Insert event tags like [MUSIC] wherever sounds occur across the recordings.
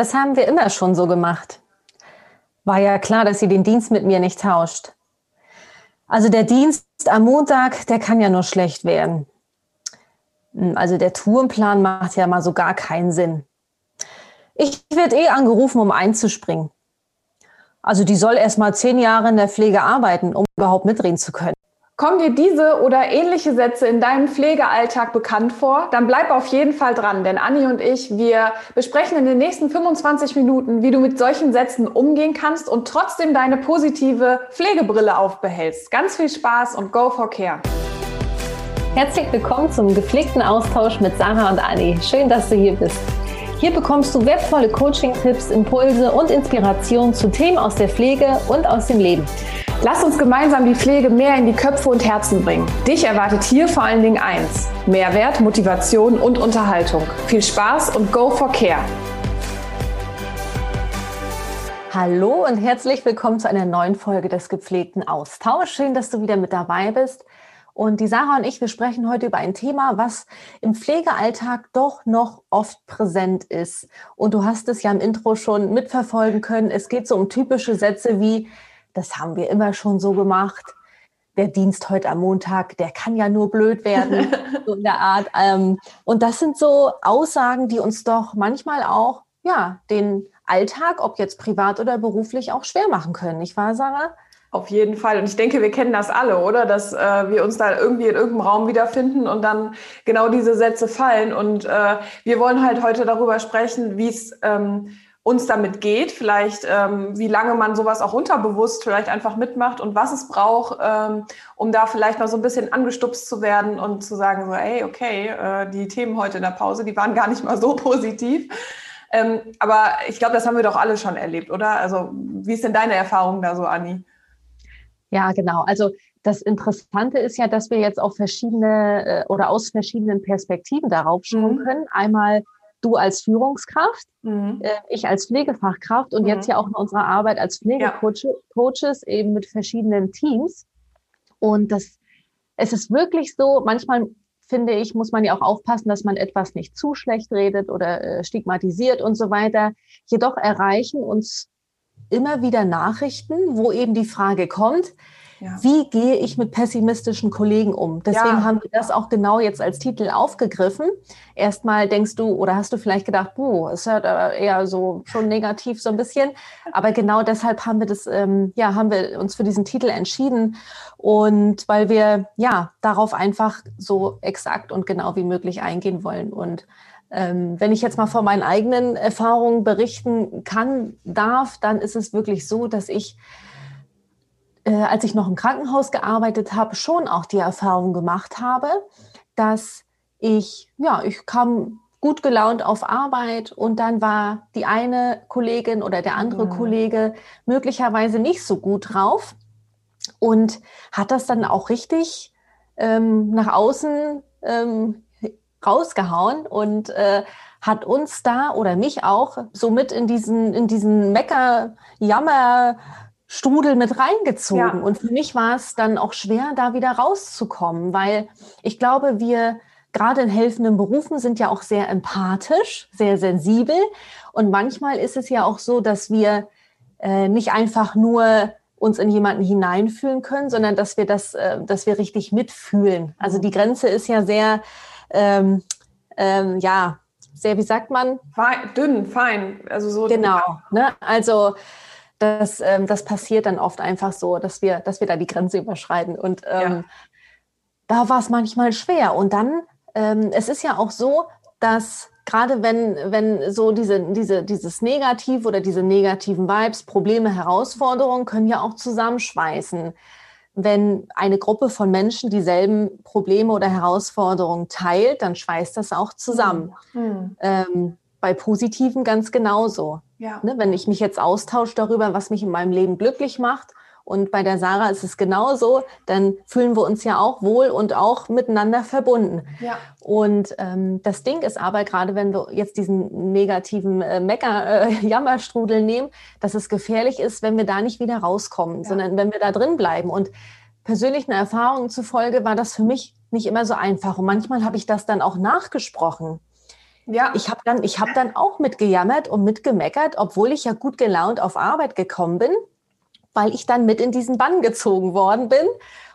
das haben wir immer schon so gemacht. War ja klar, dass sie den Dienst mit mir nicht tauscht. Also der Dienst am Montag, der kann ja nur schlecht werden. Hm, also der Tourenplan macht ja mal so gar keinen Sinn. Ich werde eh angerufen, um einzuspringen. Also die soll erst mal zehn Jahre in der Pflege arbeiten, um überhaupt mitreden zu können. Kommen dir diese oder ähnliche Sätze in deinem Pflegealltag bekannt vor? Dann bleib auf jeden Fall dran, denn Anni und ich, wir besprechen in den nächsten 25 Minuten, wie du mit solchen Sätzen umgehen kannst und trotzdem deine positive Pflegebrille aufbehältst. Ganz viel Spaß und go for care. Herzlich willkommen zum gepflegten Austausch mit Sarah und Anni. Schön, dass du hier bist. Hier bekommst du wertvolle Coaching-Tipps, Impulse und Inspiration zu Themen aus der Pflege und aus dem Leben. Lass uns gemeinsam die Pflege mehr in die Köpfe und Herzen bringen. Dich erwartet hier vor allen Dingen eins: Mehrwert, Motivation und Unterhaltung. Viel Spaß und go for care! Hallo und herzlich willkommen zu einer neuen Folge des gepflegten Austauschs. Schön, dass du wieder mit dabei bist. Und die Sarah und ich, wir sprechen heute über ein Thema, was im Pflegealltag doch noch oft präsent ist. Und du hast es ja im Intro schon mitverfolgen können. Es geht so um typische Sätze wie, das haben wir immer schon so gemacht. Der Dienst heute am Montag, der kann ja nur blöd werden, [LAUGHS] so in der Art. Ähm, und das sind so Aussagen, die uns doch manchmal auch, ja, den Alltag, ob jetzt privat oder beruflich, auch schwer machen können, nicht wahr, Sarah? Auf jeden Fall. Und ich denke, wir kennen das alle, oder? Dass äh, wir uns da irgendwie in irgendeinem Raum wiederfinden und dann genau diese Sätze fallen. Und äh, wir wollen halt heute darüber sprechen, wie es ähm, uns damit geht, vielleicht ähm, wie lange man sowas auch unterbewusst vielleicht einfach mitmacht und was es braucht, ähm, um da vielleicht mal so ein bisschen angestupst zu werden und zu sagen so, ey, okay, äh, die Themen heute in der Pause, die waren gar nicht mal so [LAUGHS] positiv. Ähm, aber ich glaube, das haben wir doch alle schon erlebt, oder? Also wie ist denn deine Erfahrung da so, Anni? Ja, genau. Also das Interessante ist ja, dass wir jetzt auf verschiedene äh, oder aus verschiedenen Perspektiven darauf schauen mhm. können. Einmal du als Führungskraft, mhm. äh, ich als Pflegefachkraft und mhm. jetzt ja auch in unserer Arbeit als Pflegecoaches ja. eben mit verschiedenen Teams. Und das, es ist wirklich so, manchmal finde ich, muss man ja auch aufpassen, dass man etwas nicht zu schlecht redet oder äh, stigmatisiert und so weiter. Jedoch erreichen uns immer wieder Nachrichten, wo eben die Frage kommt, ja. Wie gehe ich mit pessimistischen Kollegen um? Deswegen ja. haben wir das auch genau jetzt als Titel aufgegriffen. Erstmal denkst du oder hast du vielleicht gedacht, boah, es hört eher so schon negativ so ein bisschen. Aber genau deshalb haben wir das, ähm, ja, haben wir uns für diesen Titel entschieden und weil wir ja darauf einfach so exakt und genau wie möglich eingehen wollen und ähm, wenn ich jetzt mal von meinen eigenen Erfahrungen berichten kann, darf, dann ist es wirklich so, dass ich äh, als ich noch im Krankenhaus gearbeitet habe, schon auch die Erfahrung gemacht habe, dass ich, ja, ich kam gut gelaunt auf Arbeit und dann war die eine Kollegin oder der andere ja. Kollege möglicherweise nicht so gut drauf und hat das dann auch richtig ähm, nach außen ähm, rausgehauen und äh, hat uns da oder mich auch so mit in diesen, in diesen Mecker, Jammer, Strudel mit reingezogen. Ja. Und für mich war es dann auch schwer, da wieder rauszukommen, weil ich glaube, wir gerade in helfenden Berufen sind ja auch sehr empathisch, sehr sensibel. Und manchmal ist es ja auch so, dass wir äh, nicht einfach nur uns in jemanden hineinfühlen können, sondern dass wir das, äh, dass wir richtig mitfühlen. Also die Grenze ist ja sehr, ähm, ähm, ja, sehr, wie sagt man? Fein, dünn, fein. Also so. Genau. Ne? Also das, ähm, das passiert dann oft einfach so, dass wir, dass wir da die Grenze überschreiten. Und ähm, ja. da war es manchmal schwer. Und dann, ähm, es ist ja auch so, dass gerade wenn, wenn so diese, diese, dieses Negativ oder diese negativen Vibes, Probleme, Herausforderungen können ja auch zusammenschweißen. Wenn eine Gruppe von Menschen dieselben Probleme oder Herausforderungen teilt, dann schweißt das auch zusammen. Mhm. Bei Positiven ganz genauso. Ja. Ne, wenn ich mich jetzt austausche darüber, was mich in meinem Leben glücklich macht, und bei der Sarah ist es genauso, dann fühlen wir uns ja auch wohl und auch miteinander verbunden. Ja. Und ähm, das Ding ist aber, gerade wenn wir jetzt diesen negativen äh, Mecker-Jammerstrudel äh, [LAUGHS] nehmen, dass es gefährlich ist, wenn wir da nicht wieder rauskommen, ja. sondern wenn wir da drin bleiben. Und persönlichen Erfahrungen zufolge war das für mich nicht immer so einfach. Und manchmal habe ich das dann auch nachgesprochen ja. ich habe dann, hab dann auch mitgejammert und mitgemeckert, obwohl ich ja gut gelaunt auf Arbeit gekommen bin, weil ich dann mit in diesen Bann gezogen worden bin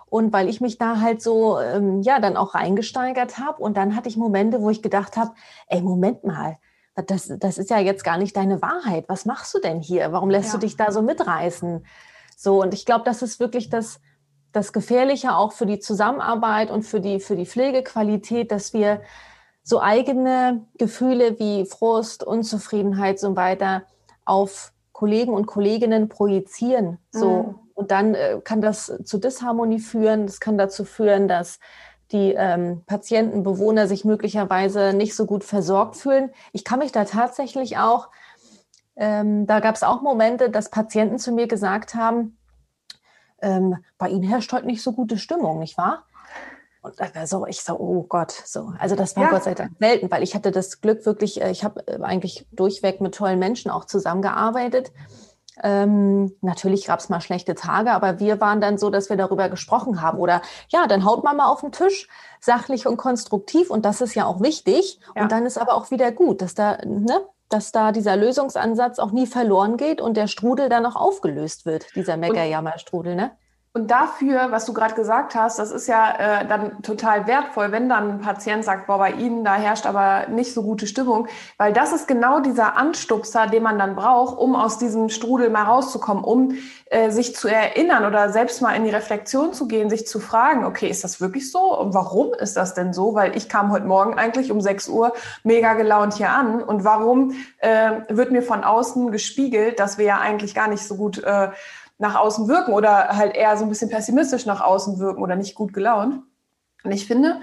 und weil ich mich da halt so, ähm, ja, dann auch reingesteigert habe. Und dann hatte ich Momente, wo ich gedacht habe, ey, Moment mal, das, das ist ja jetzt gar nicht deine Wahrheit. Was machst du denn hier? Warum lässt ja. du dich da so mitreißen? So, und ich glaube, das ist wirklich das, das Gefährliche auch für die Zusammenarbeit und für die, für die Pflegequalität, dass wir so eigene Gefühle wie Frust, Unzufriedenheit so weiter auf Kollegen und Kolleginnen projizieren. So. Mhm. Und dann äh, kann das zu Disharmonie führen. Das kann dazu führen, dass die ähm, Patienten, Bewohner sich möglicherweise nicht so gut versorgt fühlen. Ich kann mich da tatsächlich auch, ähm, da gab es auch Momente, dass Patienten zu mir gesagt haben, ähm, bei Ihnen herrscht heute nicht so gute Stimmung, nicht wahr? Und so, ich so, oh Gott, so. Also das war ja. Gott sei Dank selten, weil ich hatte das Glück wirklich, äh, ich habe äh, eigentlich durchweg mit tollen Menschen auch zusammengearbeitet. Ähm, natürlich gab es mal schlechte Tage, aber wir waren dann so, dass wir darüber gesprochen haben. Oder ja, dann haut man mal auf den Tisch, sachlich und konstruktiv. Und das ist ja auch wichtig. Ja. Und dann ist aber auch wieder gut, dass da, ne, dass da dieser Lösungsansatz auch nie verloren geht und der Strudel dann auch aufgelöst wird, dieser Meckerjammerstrudel, ne? Und dafür, was du gerade gesagt hast, das ist ja äh, dann total wertvoll, wenn dann ein Patient sagt, boah, bei Ihnen, da herrscht aber nicht so gute Stimmung, weil das ist genau dieser Anstupser, den man dann braucht, um aus diesem Strudel mal rauszukommen, um äh, sich zu erinnern oder selbst mal in die Reflexion zu gehen, sich zu fragen, okay, ist das wirklich so? Und warum ist das denn so? Weil ich kam heute Morgen eigentlich um 6 Uhr mega gelaunt hier an. Und warum äh, wird mir von außen gespiegelt, dass wir ja eigentlich gar nicht so gut äh, nach außen wirken oder halt eher so ein bisschen pessimistisch nach außen wirken oder nicht gut gelaunt. Und ich finde,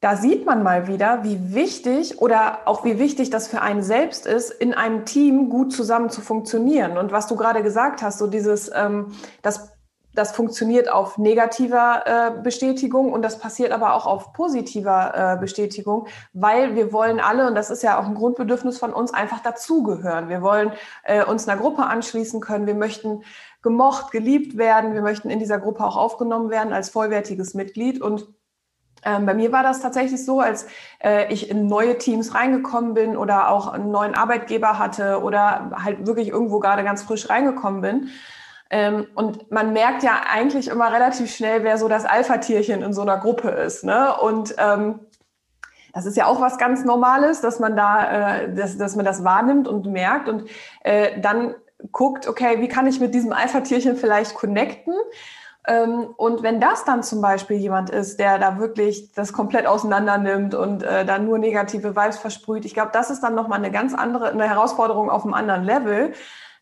da sieht man mal wieder, wie wichtig oder auch wie wichtig das für einen selbst ist, in einem Team gut zusammen zu funktionieren. Und was du gerade gesagt hast, so dieses, ähm, das das funktioniert auf negativer äh, Bestätigung und das passiert aber auch auf positiver äh, Bestätigung, weil wir wollen alle, und das ist ja auch ein Grundbedürfnis von uns, einfach dazugehören. Wir wollen äh, uns einer Gruppe anschließen können, wir möchten gemocht, geliebt werden, wir möchten in dieser Gruppe auch aufgenommen werden als vollwertiges Mitglied. Und ähm, bei mir war das tatsächlich so, als äh, ich in neue Teams reingekommen bin oder auch einen neuen Arbeitgeber hatte oder halt wirklich irgendwo gerade ganz frisch reingekommen bin, und man merkt ja eigentlich immer relativ schnell, wer so das Alpha-Tierchen in so einer Gruppe ist. Ne? Und ähm, das ist ja auch was ganz Normales, dass man da, äh, dass, dass man das wahrnimmt und merkt und äh, dann guckt, okay, wie kann ich mit diesem Alpha-Tierchen vielleicht connecten? Ähm, und wenn das dann zum Beispiel jemand ist, der da wirklich das komplett auseinander nimmt und äh, da nur negative Vibes versprüht, ich glaube, das ist dann nochmal eine ganz andere, eine Herausforderung auf einem anderen Level,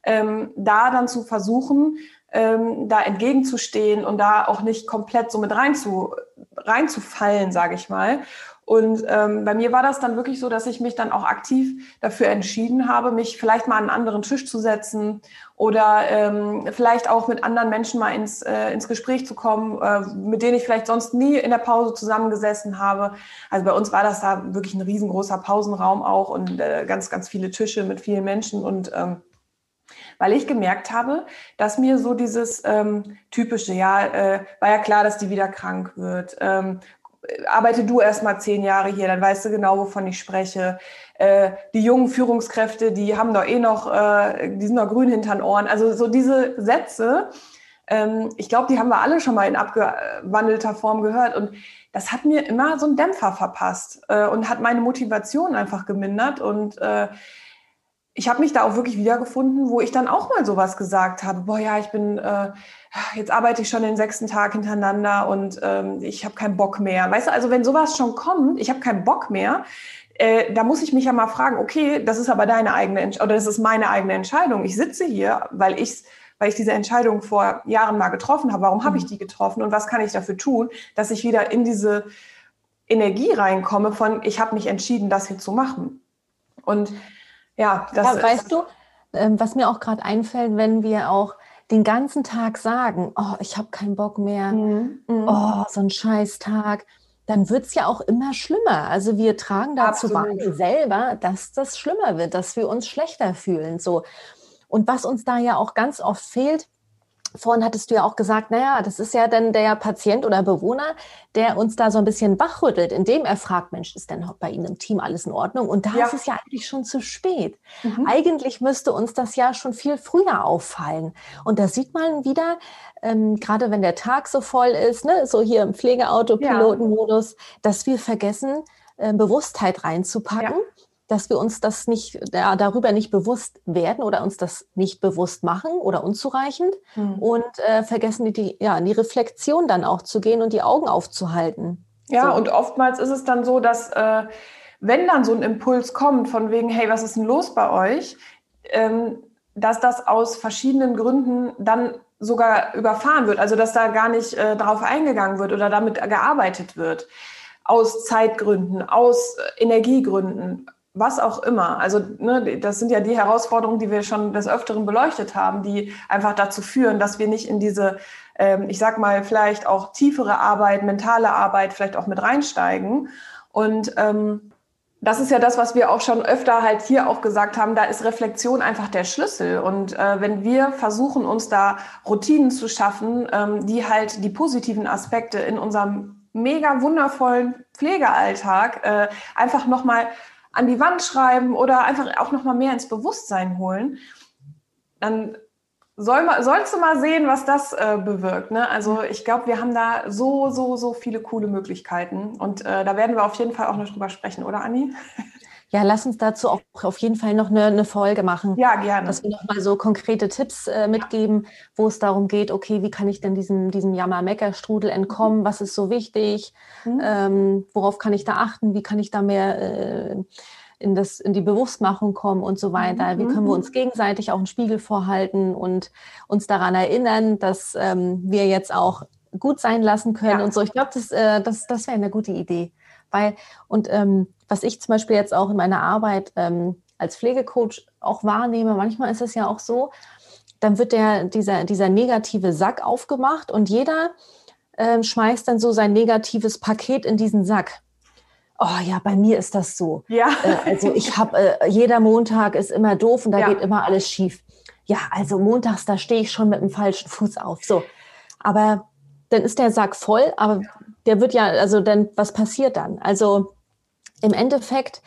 ähm, da dann zu versuchen, ähm, da entgegenzustehen und da auch nicht komplett so mit rein zu, reinzufallen, sage ich mal. Und ähm, bei mir war das dann wirklich so, dass ich mich dann auch aktiv dafür entschieden habe, mich vielleicht mal an einen anderen Tisch zu setzen oder ähm, vielleicht auch mit anderen Menschen mal ins, äh, ins Gespräch zu kommen, äh, mit denen ich vielleicht sonst nie in der Pause zusammengesessen habe. Also bei uns war das da wirklich ein riesengroßer Pausenraum auch und äh, ganz, ganz viele Tische mit vielen Menschen und ähm, weil ich gemerkt habe, dass mir so dieses ähm, typische, ja, äh, war ja klar, dass die wieder krank wird. Ähm, arbeite du erst mal zehn Jahre hier, dann weißt du genau, wovon ich spreche. Äh, die jungen Führungskräfte, die haben doch eh noch, äh, die sind noch grün hinter den Ohren. Also so diese Sätze, ähm, ich glaube, die haben wir alle schon mal in abgewandelter Form gehört. Und das hat mir immer so einen Dämpfer verpasst äh, und hat meine Motivation einfach gemindert. Und äh, ich habe mich da auch wirklich wiedergefunden, wo ich dann auch mal sowas gesagt habe. Boah, ja, ich bin, äh, jetzt arbeite ich schon den sechsten Tag hintereinander und ähm, ich habe keinen Bock mehr. Weißt du, also wenn sowas schon kommt, ich habe keinen Bock mehr, äh, da muss ich mich ja mal fragen, okay, das ist aber deine eigene Entscheidung oder das ist meine eigene Entscheidung. Ich sitze hier, weil ich weil ich diese Entscheidung vor Jahren mal getroffen habe. Warum habe ich mhm. die getroffen und was kann ich dafür tun, dass ich wieder in diese Energie reinkomme von, ich habe mich entschieden, das hier zu machen. Und ja, das ja, weißt du, ähm, was mir auch gerade einfällt, wenn wir auch den ganzen Tag sagen, oh, ich habe keinen Bock mehr, mhm. mhm. oh, so ein Scheißtag, dann wird es ja auch immer schlimmer. Also wir tragen dazu bei selber, dass das schlimmer wird, dass wir uns schlechter fühlen. So. Und was uns da ja auch ganz oft fehlt, vorhin hattest du ja auch gesagt, naja, das ist ja dann der Patient oder Bewohner, der uns da so ein bisschen wachrüttelt, indem er fragt, Mensch, ist denn bei Ihnen im Team alles in Ordnung? Und da ja. ist es ja eigentlich schon zu spät. Mhm. Eigentlich müsste uns das ja schon viel früher auffallen. Und da sieht man wieder, ähm, gerade wenn der Tag so voll ist, ne, so hier im Pflegeauto-Pilotenmodus, ja. dass wir vergessen, äh, Bewusstheit reinzupacken. Ja dass wir uns das nicht ja, darüber nicht bewusst werden oder uns das nicht bewusst machen oder unzureichend mhm. und äh, vergessen die, ja, in die Reflexion dann auch zu gehen und die Augen aufzuhalten. Ja, so. und oftmals ist es dann so, dass äh, wenn dann so ein Impuls kommt von wegen, hey, was ist denn los bei euch, ähm, dass das aus verschiedenen Gründen dann sogar überfahren wird, also dass da gar nicht äh, darauf eingegangen wird oder damit gearbeitet wird. Aus Zeitgründen, aus äh, Energiegründen, was auch immer. Also ne, das sind ja die Herausforderungen, die wir schon des Öfteren beleuchtet haben, die einfach dazu führen, dass wir nicht in diese, ähm, ich sag mal, vielleicht auch tiefere Arbeit, mentale Arbeit vielleicht auch mit reinsteigen. Und ähm, das ist ja das, was wir auch schon öfter halt hier auch gesagt haben, da ist Reflexion einfach der Schlüssel. Und äh, wenn wir versuchen, uns da Routinen zu schaffen, ähm, die halt die positiven Aspekte in unserem mega wundervollen Pflegealltag äh, einfach nochmal an die Wand schreiben oder einfach auch noch mal mehr ins Bewusstsein holen, dann soll mal, sollst du mal sehen, was das äh, bewirkt. Ne? Also ich glaube, wir haben da so, so, so viele coole Möglichkeiten. Und äh, da werden wir auf jeden Fall auch noch drüber sprechen, oder Anni? [LAUGHS] Ja, lass uns dazu auch auf jeden Fall noch eine, eine Folge machen. Ja, gerne. Dass wir nochmal so konkrete Tipps äh, mitgeben, wo es darum geht, okay, wie kann ich denn diesem, diesem Jammer-Mecker-Strudel entkommen? Was ist so wichtig? Mhm. Ähm, worauf kann ich da achten? Wie kann ich da mehr äh, in, das, in die Bewusstmachung kommen und so weiter? Wie können wir mhm. uns gegenseitig auch einen Spiegel vorhalten und uns daran erinnern, dass ähm, wir jetzt auch gut sein lassen können ja. und so. Ich glaube, das, äh, das, das wäre eine gute Idee. Weil, und ähm, was ich zum Beispiel jetzt auch in meiner Arbeit ähm, als Pflegecoach auch wahrnehme, manchmal ist es ja auch so, dann wird der, dieser, dieser negative Sack aufgemacht und jeder äh, schmeißt dann so sein negatives Paket in diesen Sack. Oh ja, bei mir ist das so. Ja. Äh, also ich habe, äh, jeder Montag ist immer doof und da ja. geht immer alles schief. Ja, also montags, da stehe ich schon mit dem falschen Fuß auf. So. Aber dann ist der Sack voll, aber der wird ja, also dann, was passiert dann? Also im Endeffekt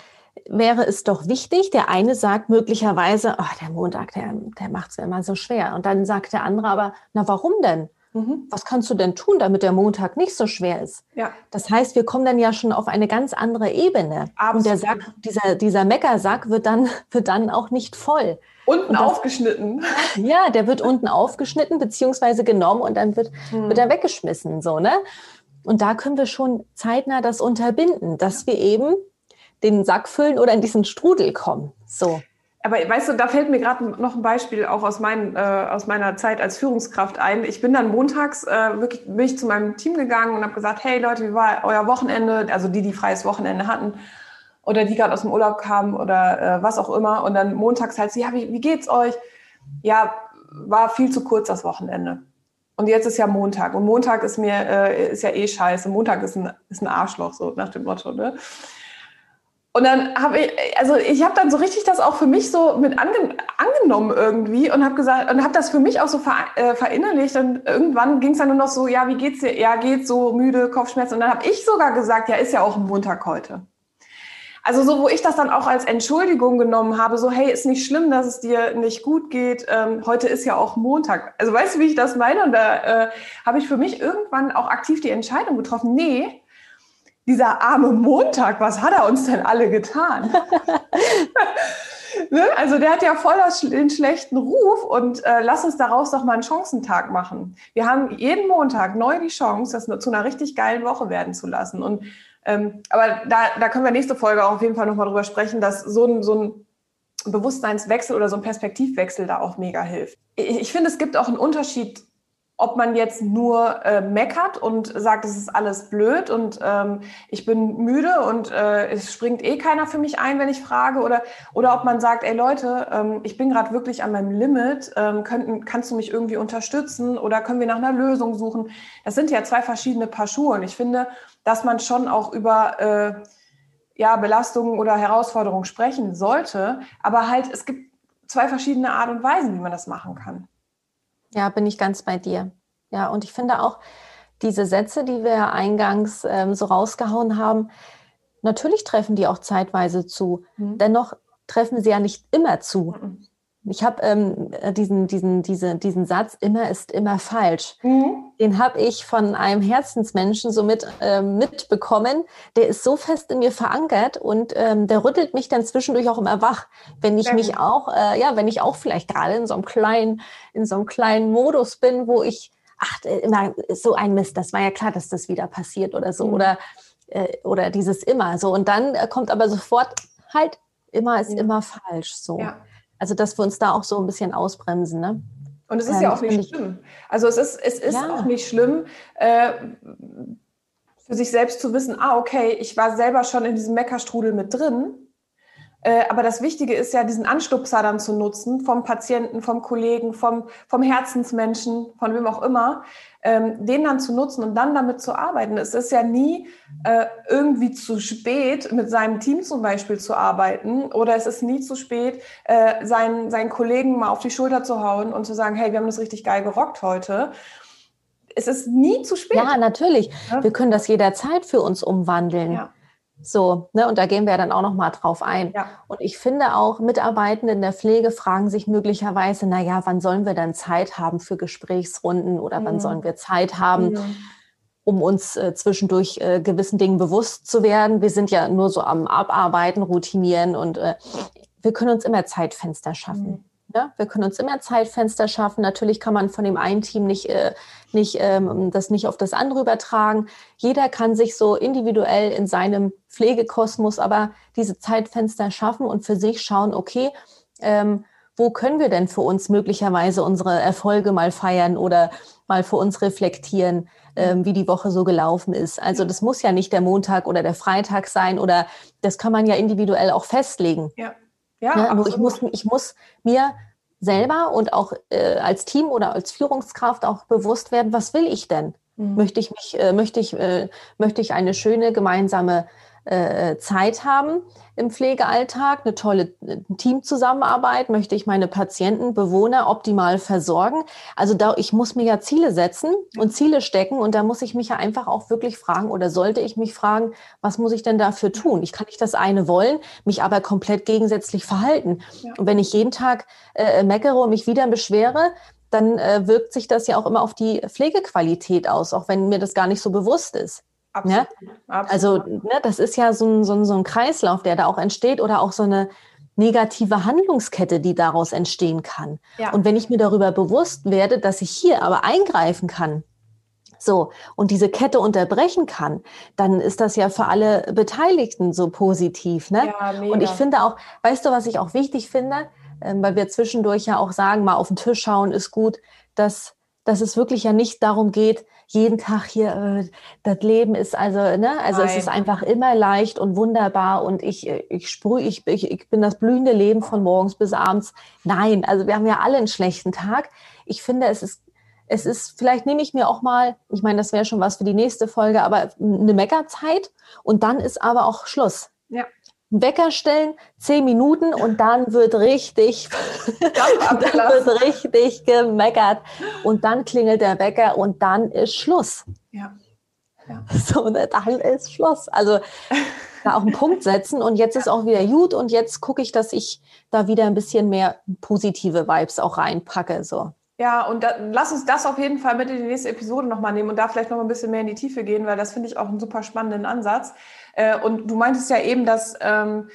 wäre es doch wichtig, der eine sagt möglicherweise, oh, der Montag, der, der macht es mir immer so schwer. Und dann sagt der andere aber, na warum denn? Mhm. Was kannst du denn tun, damit der Montag nicht so schwer ist? Ja. Das heißt, wir kommen dann ja schon auf eine ganz andere Ebene. Absolut. Und der Sack, dieser, dieser Meckersack wird dann, [LAUGHS] wird dann auch nicht voll. Unten das, aufgeschnitten. [LAUGHS] Ja, der wird unten aufgeschnitten, beziehungsweise genommen und dann wird, mhm. wird er weggeschmissen, so, ne? Und da können wir schon zeitnah das unterbinden, dass wir eben den Sack füllen oder in diesen Strudel kommen. So. Aber weißt du, da fällt mir gerade noch ein Beispiel auch aus, mein, äh, aus meiner Zeit als Führungskraft ein. Ich bin dann montags äh, wirklich bin ich zu meinem Team gegangen und habe gesagt, hey Leute, wie war euer Wochenende? Also die, die freies Wochenende hatten oder die gerade aus dem Urlaub kamen oder äh, was auch immer. Und dann montags halt, ja, wie, wie geht's euch? Ja, war viel zu kurz das Wochenende. Und jetzt ist ja Montag. Und Montag ist mir, äh, ist ja eh scheiße. Montag ist ein, ist ein Arschloch, so nach dem Motto, ne? Und dann habe ich, also ich habe dann so richtig das auch für mich so mit ange, angenommen irgendwie und habe gesagt und habe das für mich auch so ver, äh, verinnerlicht. Und irgendwann ging es dann nur noch so, ja, wie geht's dir? Ja, geht so müde, Kopfschmerzen. Und dann habe ich sogar gesagt, ja, ist ja auch ein Montag heute. Also so, wo ich das dann auch als Entschuldigung genommen habe, so, hey, ist nicht schlimm, dass es dir nicht gut geht. Ähm, heute ist ja auch Montag. Also weißt du, wie ich das meine? Und da äh, habe ich für mich irgendwann auch aktiv die Entscheidung getroffen, nee, dieser arme Montag, was hat er uns denn alle getan? [LAUGHS] ne? Also der hat ja voll den schlechten Ruf und äh, lass uns daraus doch mal einen Chancentag machen. Wir haben jeden Montag neu die Chance, das zu einer richtig geilen Woche werden zu lassen. Und ähm, aber da, da können wir nächste Folge auch auf jeden Fall nochmal drüber sprechen, dass so ein, so ein Bewusstseinswechsel oder so ein Perspektivwechsel da auch mega hilft. Ich, ich finde, es gibt auch einen Unterschied ob man jetzt nur äh, meckert und sagt, es ist alles blöd und ähm, ich bin müde und äh, es springt eh keiner für mich ein, wenn ich frage, oder, oder ob man sagt, ey Leute, ähm, ich bin gerade wirklich an meinem Limit, ähm, könnten, kannst du mich irgendwie unterstützen oder können wir nach einer Lösung suchen? Das sind ja zwei verschiedene Paar Schuhe und ich finde, dass man schon auch über äh, ja, Belastungen oder Herausforderungen sprechen sollte, aber halt, es gibt zwei verschiedene Art und Weisen, wie man das machen kann. Ja, bin ich ganz bei dir. Ja, und ich finde auch diese Sätze, die wir eingangs ähm, so rausgehauen haben, natürlich treffen die auch zeitweise zu. Mhm. Dennoch treffen sie ja nicht immer zu. Mhm. Ich habe ähm, diesen, diesen, diese, diesen Satz, immer ist immer falsch. Mhm. Den habe ich von einem Herzensmenschen so mit, ähm, mitbekommen. Der ist so fest in mir verankert und ähm, der rüttelt mich dann zwischendurch auch immer wach, wenn ich mich auch, äh, ja, wenn ich auch vielleicht gerade in so einem kleinen, in so einem kleinen Modus bin, wo ich, ach, immer so ein Mist, das war ja klar, dass das wieder passiert oder so. Mhm. Oder, äh, oder dieses immer so. Und dann äh, kommt aber sofort halt, immer ist ja. immer falsch so. Ja. Also, dass wir uns da auch so ein bisschen ausbremsen, ne? Und es ist ähm, ja auch nicht schlimm. Also es ist, es ist ja. auch nicht schlimm, äh, für sich selbst zu wissen, ah, okay, ich war selber schon in diesem Meckerstrudel mit drin. Äh, aber das Wichtige ist ja, diesen Anstupser dann zu nutzen, vom Patienten, vom Kollegen, vom, vom Herzensmenschen, von wem auch immer, ähm, den dann zu nutzen und dann damit zu arbeiten. Es ist ja nie äh, irgendwie zu spät, mit seinem Team zum Beispiel zu arbeiten oder es ist nie zu spät, äh, seinen, seinen Kollegen mal auf die Schulter zu hauen und zu sagen, hey, wir haben das richtig geil gerockt heute. Es ist nie zu spät. Ja, natürlich. Ja? Wir können das jederzeit für uns umwandeln. Ja. So, ne, und da gehen wir dann auch noch mal drauf ein. Ja. Und ich finde auch, Mitarbeitende in der Pflege fragen sich möglicherweise, na ja, wann sollen wir dann Zeit haben für Gesprächsrunden oder mhm. wann sollen wir Zeit haben, mhm. um uns äh, zwischendurch äh, gewissen Dingen bewusst zu werden? Wir sind ja nur so am Abarbeiten, Routinieren und äh, wir können uns immer Zeitfenster schaffen. Mhm. Ja, wir können uns immer Zeitfenster schaffen. Natürlich kann man von dem einen Team nicht, äh, nicht ähm, das nicht auf das andere übertragen. Jeder kann sich so individuell in seinem Pflegekosmos aber diese Zeitfenster schaffen und für sich schauen, okay, ähm, wo können wir denn für uns möglicherweise unsere Erfolge mal feiern oder mal für uns reflektieren, ähm, wie die Woche so gelaufen ist. Also das muss ja nicht der Montag oder der Freitag sein oder das kann man ja individuell auch festlegen. Ja. Ja, ne? Nur ich muss, ich muss mir selber und auch äh, als Team oder als Führungskraft auch bewusst werden, was will ich denn? Mhm. Möchte ich mich, äh, möchte ich, äh, möchte ich eine schöne gemeinsame Zeit haben im Pflegealltag, eine tolle äh, Teamzusammenarbeit, möchte ich meine Patienten, Bewohner optimal versorgen. Also da, ich muss mir ja Ziele setzen und Ziele stecken und da muss ich mich ja einfach auch wirklich fragen oder sollte ich mich fragen, was muss ich denn dafür tun? Ich kann nicht das eine wollen, mich aber komplett gegensätzlich verhalten. Ja. Und wenn ich jeden Tag äh, meckere und mich wieder beschwere, dann äh, wirkt sich das ja auch immer auf die Pflegequalität aus, auch wenn mir das gar nicht so bewusst ist. Absolut. Ja? Absolut. Also ne, das ist ja so ein, so, ein, so ein Kreislauf, der da auch entsteht oder auch so eine negative Handlungskette, die daraus entstehen kann. Ja. Und wenn ich mir darüber bewusst werde, dass ich hier aber eingreifen kann, so, und diese Kette unterbrechen kann, dann ist das ja für alle Beteiligten so positiv. Ne? Ja. Und ich finde auch, weißt du, was ich auch wichtig finde, ähm, weil wir zwischendurch ja auch sagen, mal auf den Tisch schauen ist gut, dass, dass es wirklich ja nicht darum geht, jeden Tag hier, äh, das Leben ist also, ne, also Nein. es ist einfach immer leicht und wunderbar und ich, ich sprühe, ich, ich, ich bin das blühende Leben von morgens bis abends. Nein, also wir haben ja alle einen schlechten Tag. Ich finde, es ist es ist, vielleicht nehme ich mir auch mal, ich meine, das wäre schon was für die nächste Folge, aber eine Meckerzeit und dann ist aber auch Schluss. Ja. Wecker stellen, zehn Minuten und dann wird richtig, [LAUGHS] dann wird richtig gemeckert. Und dann klingelt der Wecker und dann ist Schluss. Ja. ja. [LAUGHS] So, und dann ist Schluss. Also da auch einen Punkt setzen und jetzt ist auch wieder gut und jetzt gucke ich, dass ich da wieder ein bisschen mehr positive Vibes auch reinpacke. So. Ja, und da, lass uns das auf jeden Fall mit in die nächste Episode nochmal nehmen und da vielleicht noch ein bisschen mehr in die Tiefe gehen, weil das finde ich auch einen super spannenden Ansatz. Äh, und du meintest ja eben, dass ähm,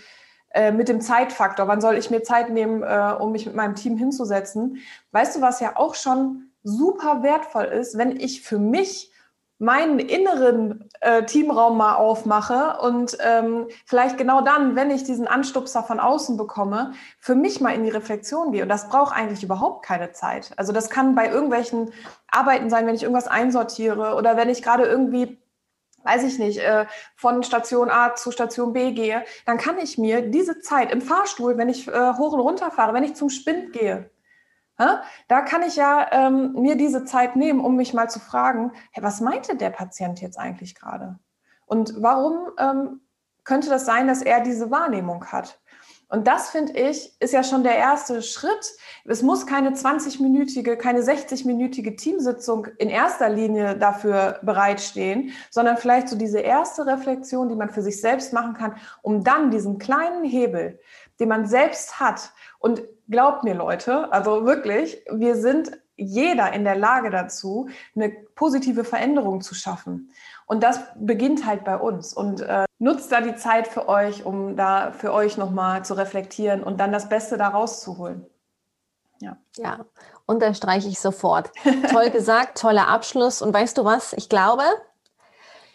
äh, mit dem Zeitfaktor, wann soll ich mir Zeit nehmen, äh, um mich mit meinem Team hinzusetzen? Weißt du, was ja auch schon super wertvoll ist, wenn ich für mich meinen inneren äh, Teamraum mal aufmache und ähm, vielleicht genau dann, wenn ich diesen Anstupser von außen bekomme, für mich mal in die Reflexion gehe. Und das braucht eigentlich überhaupt keine Zeit. Also das kann bei irgendwelchen Arbeiten sein, wenn ich irgendwas einsortiere oder wenn ich gerade irgendwie weiß ich nicht, äh, von Station A zu Station B gehe, dann kann ich mir diese Zeit im Fahrstuhl, wenn ich äh, hoch und runter fahre, wenn ich zum Spind gehe, da kann ich ja ähm, mir diese Zeit nehmen, um mich mal zu fragen, hey, was meinte der Patient jetzt eigentlich gerade? Und warum ähm, könnte das sein, dass er diese Wahrnehmung hat? Und das finde ich, ist ja schon der erste Schritt. Es muss keine 20-minütige, keine 60-minütige Teamsitzung in erster Linie dafür bereitstehen, sondern vielleicht so diese erste Reflexion, die man für sich selbst machen kann, um dann diesen kleinen Hebel, den man selbst hat. Und glaubt mir, Leute, also wirklich, wir sind jeder in der Lage dazu, eine positive Veränderung zu schaffen. Und das beginnt halt bei uns. Und äh, nutzt da die Zeit für euch, um da für euch nochmal zu reflektieren und dann das Beste da rauszuholen. Ja. ja, unterstreiche ich sofort. Toll gesagt, toller Abschluss. Und weißt du was? Ich glaube,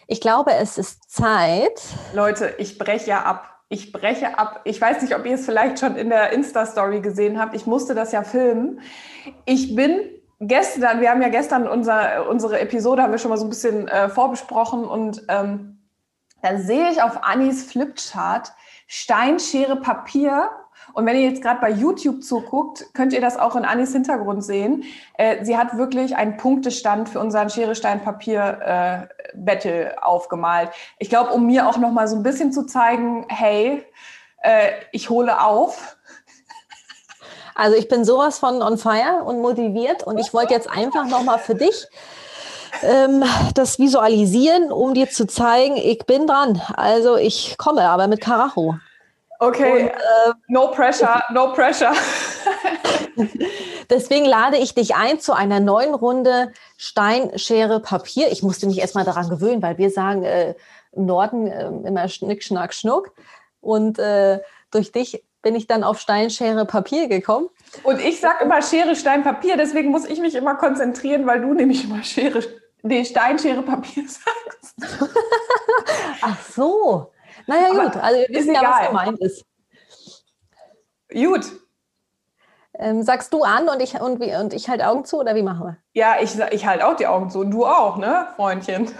ich glaube, es ist Zeit. Leute, ich breche ja ab. Ich breche ab. Ich weiß nicht, ob ihr es vielleicht schon in der Insta-Story gesehen habt. Ich musste das ja filmen. Ich bin gestern, wir haben ja gestern unser, unsere Episode, haben wir schon mal so ein bisschen äh, vorbesprochen und ähm, da sehe ich auf Annis Flipchart Stein, Schere, Papier. Und wenn ihr jetzt gerade bei YouTube zuguckt, könnt ihr das auch in Annis Hintergrund sehen. Äh, sie hat wirklich einen Punktestand für unseren Schere, Stein, Papier äh, Battle aufgemalt. Ich glaube, um mir auch noch mal so ein bisschen zu zeigen, hey, äh, ich hole auf. Also ich bin sowas von on fire und motiviert und ich wollte jetzt einfach noch mal für dich ähm, das visualisieren, um dir zu zeigen, ich bin dran. Also ich komme, aber mit Karacho. Okay, und, äh, no pressure, no pressure. [LAUGHS] Deswegen lade ich dich ein zu einer neuen Runde Stein, Schere, Papier. Ich musste mich erstmal daran gewöhnen, weil wir sagen äh, im Norden äh, immer Schnick, Schnack, Schnuck. Und äh, durch dich bin ich dann auf Stein, Schere, Papier gekommen. Und ich sage immer Schere, Stein, Papier. Deswegen muss ich mich immer konzentrieren, weil du nämlich immer Schere, nee, Stein, Schere, Papier [LAUGHS] sagst. Ach so. Naja, gut. Also wir wissen ja, was gemeint ist. Gut. Ähm, sagst du an und ich, und, und ich halte Augen zu oder wie machen wir? Ja, ich, ich halte auch die Augen zu. Und du auch, ne, Freundchen?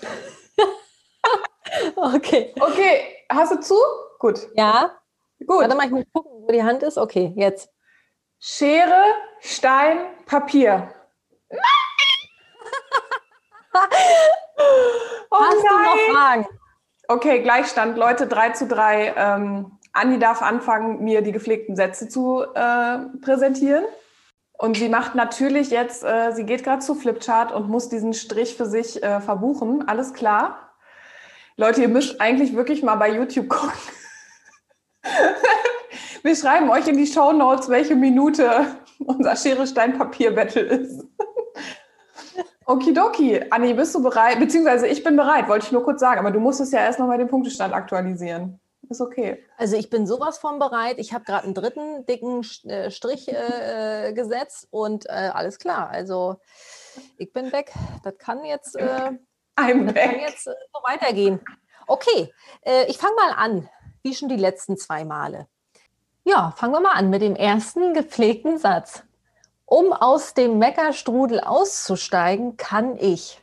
[LAUGHS] okay. Okay, hast du zu? Gut. Ja. Gut. Warte mal, ich muss gucken, wo die Hand ist. Okay, jetzt. Schere, Stein, Papier. [LAUGHS] oh Hast nein. du noch Fragen? Okay, Gleichstand, Leute, 3 zu 3. Ähm, Anni darf anfangen, mir die gepflegten Sätze zu äh, präsentieren. Und sie macht natürlich jetzt, äh, sie geht gerade zu Flipchart und muss diesen Strich für sich äh, verbuchen. Alles klar. Leute, ihr müsst eigentlich wirklich mal bei YouTube gucken. [LAUGHS] Wir schreiben euch in die Show Notes, welche Minute unser Schere Stein Papier Battle ist. Okidoki. Anni, bist du bereit? Beziehungsweise ich bin bereit, wollte ich nur kurz sagen. Aber du musst es ja erst noch mal den Punktestand aktualisieren. Ist okay. Also ich bin sowas von bereit. Ich habe gerade einen dritten dicken äh, Strich äh, äh, gesetzt und äh, alles klar. Also ich bin weg. Das kann jetzt, äh, [LAUGHS] das. Kann jetzt äh, so weitergehen. Okay, ich fange mal an, wie schon die letzten zwei Male. Ja, fangen wir mal an mit dem ersten gepflegten Satz. Um aus dem Meckerstrudel auszusteigen, kann ich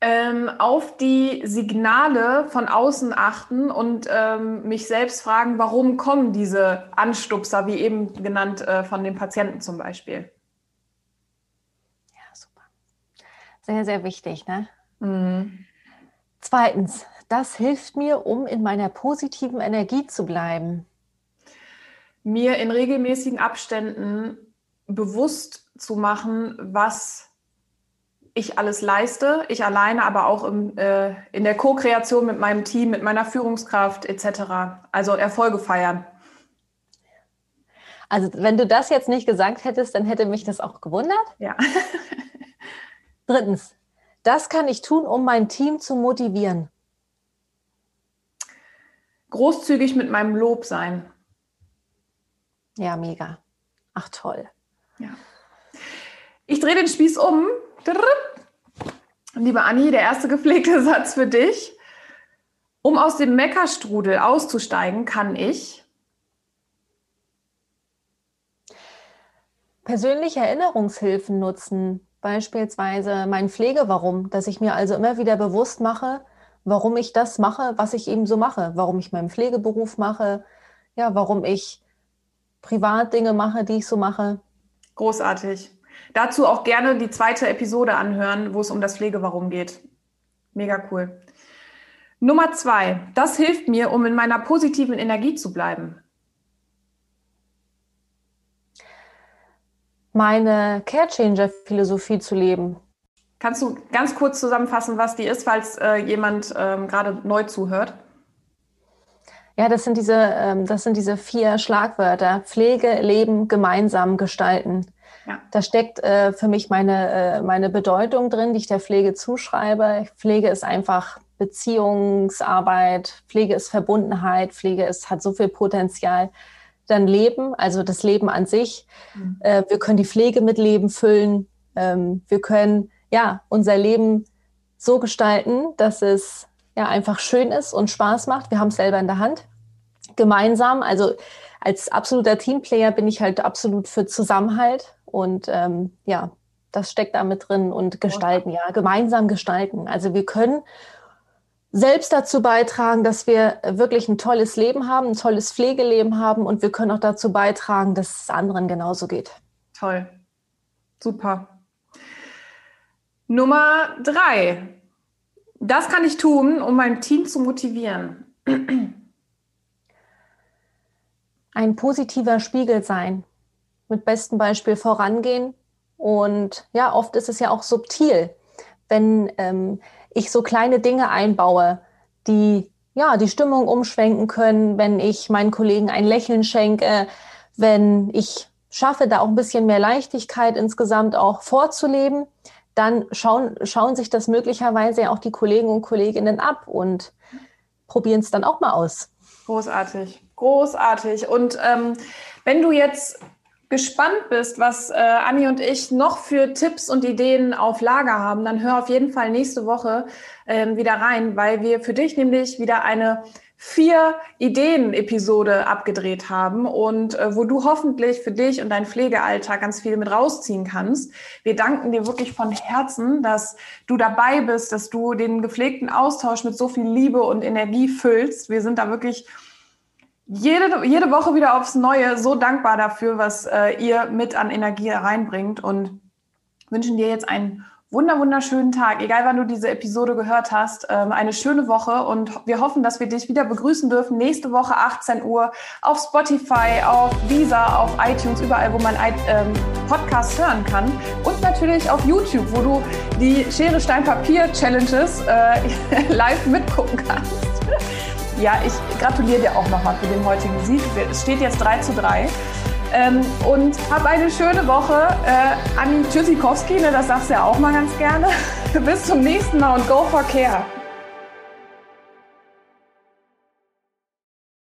ähm, auf die Signale von außen achten und ähm, mich selbst fragen, warum kommen diese Anstupser, wie eben genannt äh, von den Patienten zum Beispiel. Ja, super. Sehr, sehr wichtig. Ne? Mhm. Zweitens, das hilft mir, um in meiner positiven Energie zu bleiben? Mir in regelmäßigen Abständen bewusst zu machen, was ich alles leiste, ich alleine, aber auch im, äh, in der Co-Kreation mit meinem Team, mit meiner Führungskraft etc. Also Erfolge feiern. Also wenn du das jetzt nicht gesagt hättest, dann hätte mich das auch gewundert. Ja. [LAUGHS] Drittens, das kann ich tun, um mein Team zu motivieren großzügig mit meinem Lob sein. Ja, mega. Ach toll. Ja. Ich drehe den Spieß um. Liebe Anni, der erste gepflegte [LAUGHS] Satz für dich. Um aus dem Meckerstrudel auszusteigen, kann ich persönliche Erinnerungshilfen nutzen. Beispielsweise mein Pflegewarum, dass ich mir also immer wieder bewusst mache, warum ich das mache, was ich eben so mache, warum ich meinen Pflegeberuf mache, ja, warum ich Privatdinge mache, die ich so mache. Großartig. Dazu auch gerne die zweite Episode anhören, wo es um das Pflegewarum geht. Mega cool. Nummer zwei, das hilft mir, um in meiner positiven Energie zu bleiben. Meine Care-Changer-Philosophie zu leben. Kannst du ganz kurz zusammenfassen, was die ist, falls äh, jemand ähm, gerade neu zuhört? Ja, das sind diese, ähm, das sind diese vier Schlagwörter. Pflege, Leben, gemeinsam gestalten. Ja. Da steckt äh, für mich meine, äh, meine Bedeutung drin, die ich der Pflege zuschreibe. Pflege ist einfach Beziehungsarbeit, Pflege ist Verbundenheit, Pflege ist, hat so viel Potenzial. Dann Leben, also das Leben an sich. Mhm. Äh, wir können die Pflege mit Leben füllen. Ähm, wir können ja unser Leben so gestalten, dass es ja einfach schön ist und Spaß macht. Wir haben es selber in der Hand. Gemeinsam, also als absoluter Teamplayer bin ich halt absolut für Zusammenhalt und ähm, ja, das steckt da mit drin und gestalten, ja, gemeinsam gestalten. Also wir können selbst dazu beitragen, dass wir wirklich ein tolles Leben haben, ein tolles Pflegeleben haben und wir können auch dazu beitragen, dass es anderen genauso geht. Toll. Super. Nummer drei. Das kann ich tun, um mein Team zu motivieren. Ein positiver Spiegel sein. Mit bestem Beispiel vorangehen. Und ja, oft ist es ja auch subtil, wenn ähm, ich so kleine Dinge einbaue, die ja die Stimmung umschwenken können, wenn ich meinen Kollegen ein Lächeln schenke, wenn ich schaffe, da auch ein bisschen mehr Leichtigkeit insgesamt auch vorzuleben, dann schauen, schauen sich das möglicherweise auch die Kollegen und Kolleginnen ab und probieren es dann auch mal aus. Großartig, großartig. Und ähm, wenn du jetzt gespannt bist, was äh, Anni und ich noch für Tipps und Ideen auf Lager haben, dann hör auf jeden Fall nächste Woche ähm, wieder rein, weil wir für dich nämlich wieder eine vier Ideen-Episode abgedreht haben und äh, wo du hoffentlich für dich und deinen Pflegealltag ganz viel mit rausziehen kannst. Wir danken dir wirklich von Herzen, dass du dabei bist, dass du den gepflegten Austausch mit so viel Liebe und Energie füllst. Wir sind da wirklich jede, jede Woche wieder aufs Neue so dankbar dafür, was äh, ihr mit an Energie reinbringt und wünschen dir jetzt einen wunder wunderschönen Tag, egal wann du diese Episode gehört hast, ähm, eine schöne Woche und wir hoffen, dass wir dich wieder begrüßen dürfen nächste Woche 18 Uhr auf Spotify, auf Visa, auf iTunes, überall, wo man ähm, Podcasts hören kann und natürlich auf YouTube, wo du die Schere Stein Papier Challenges äh, [LAUGHS] live mitgucken kannst. Ja, ich gratuliere dir auch nochmal für den heutigen Sieg. Es steht jetzt 3 zu 3. Ähm, und hab eine schöne Woche. Äh, Anni Tschüssikowski, ne, das sagst du ja auch mal ganz gerne. [LAUGHS] Bis zum nächsten Mal und go for care.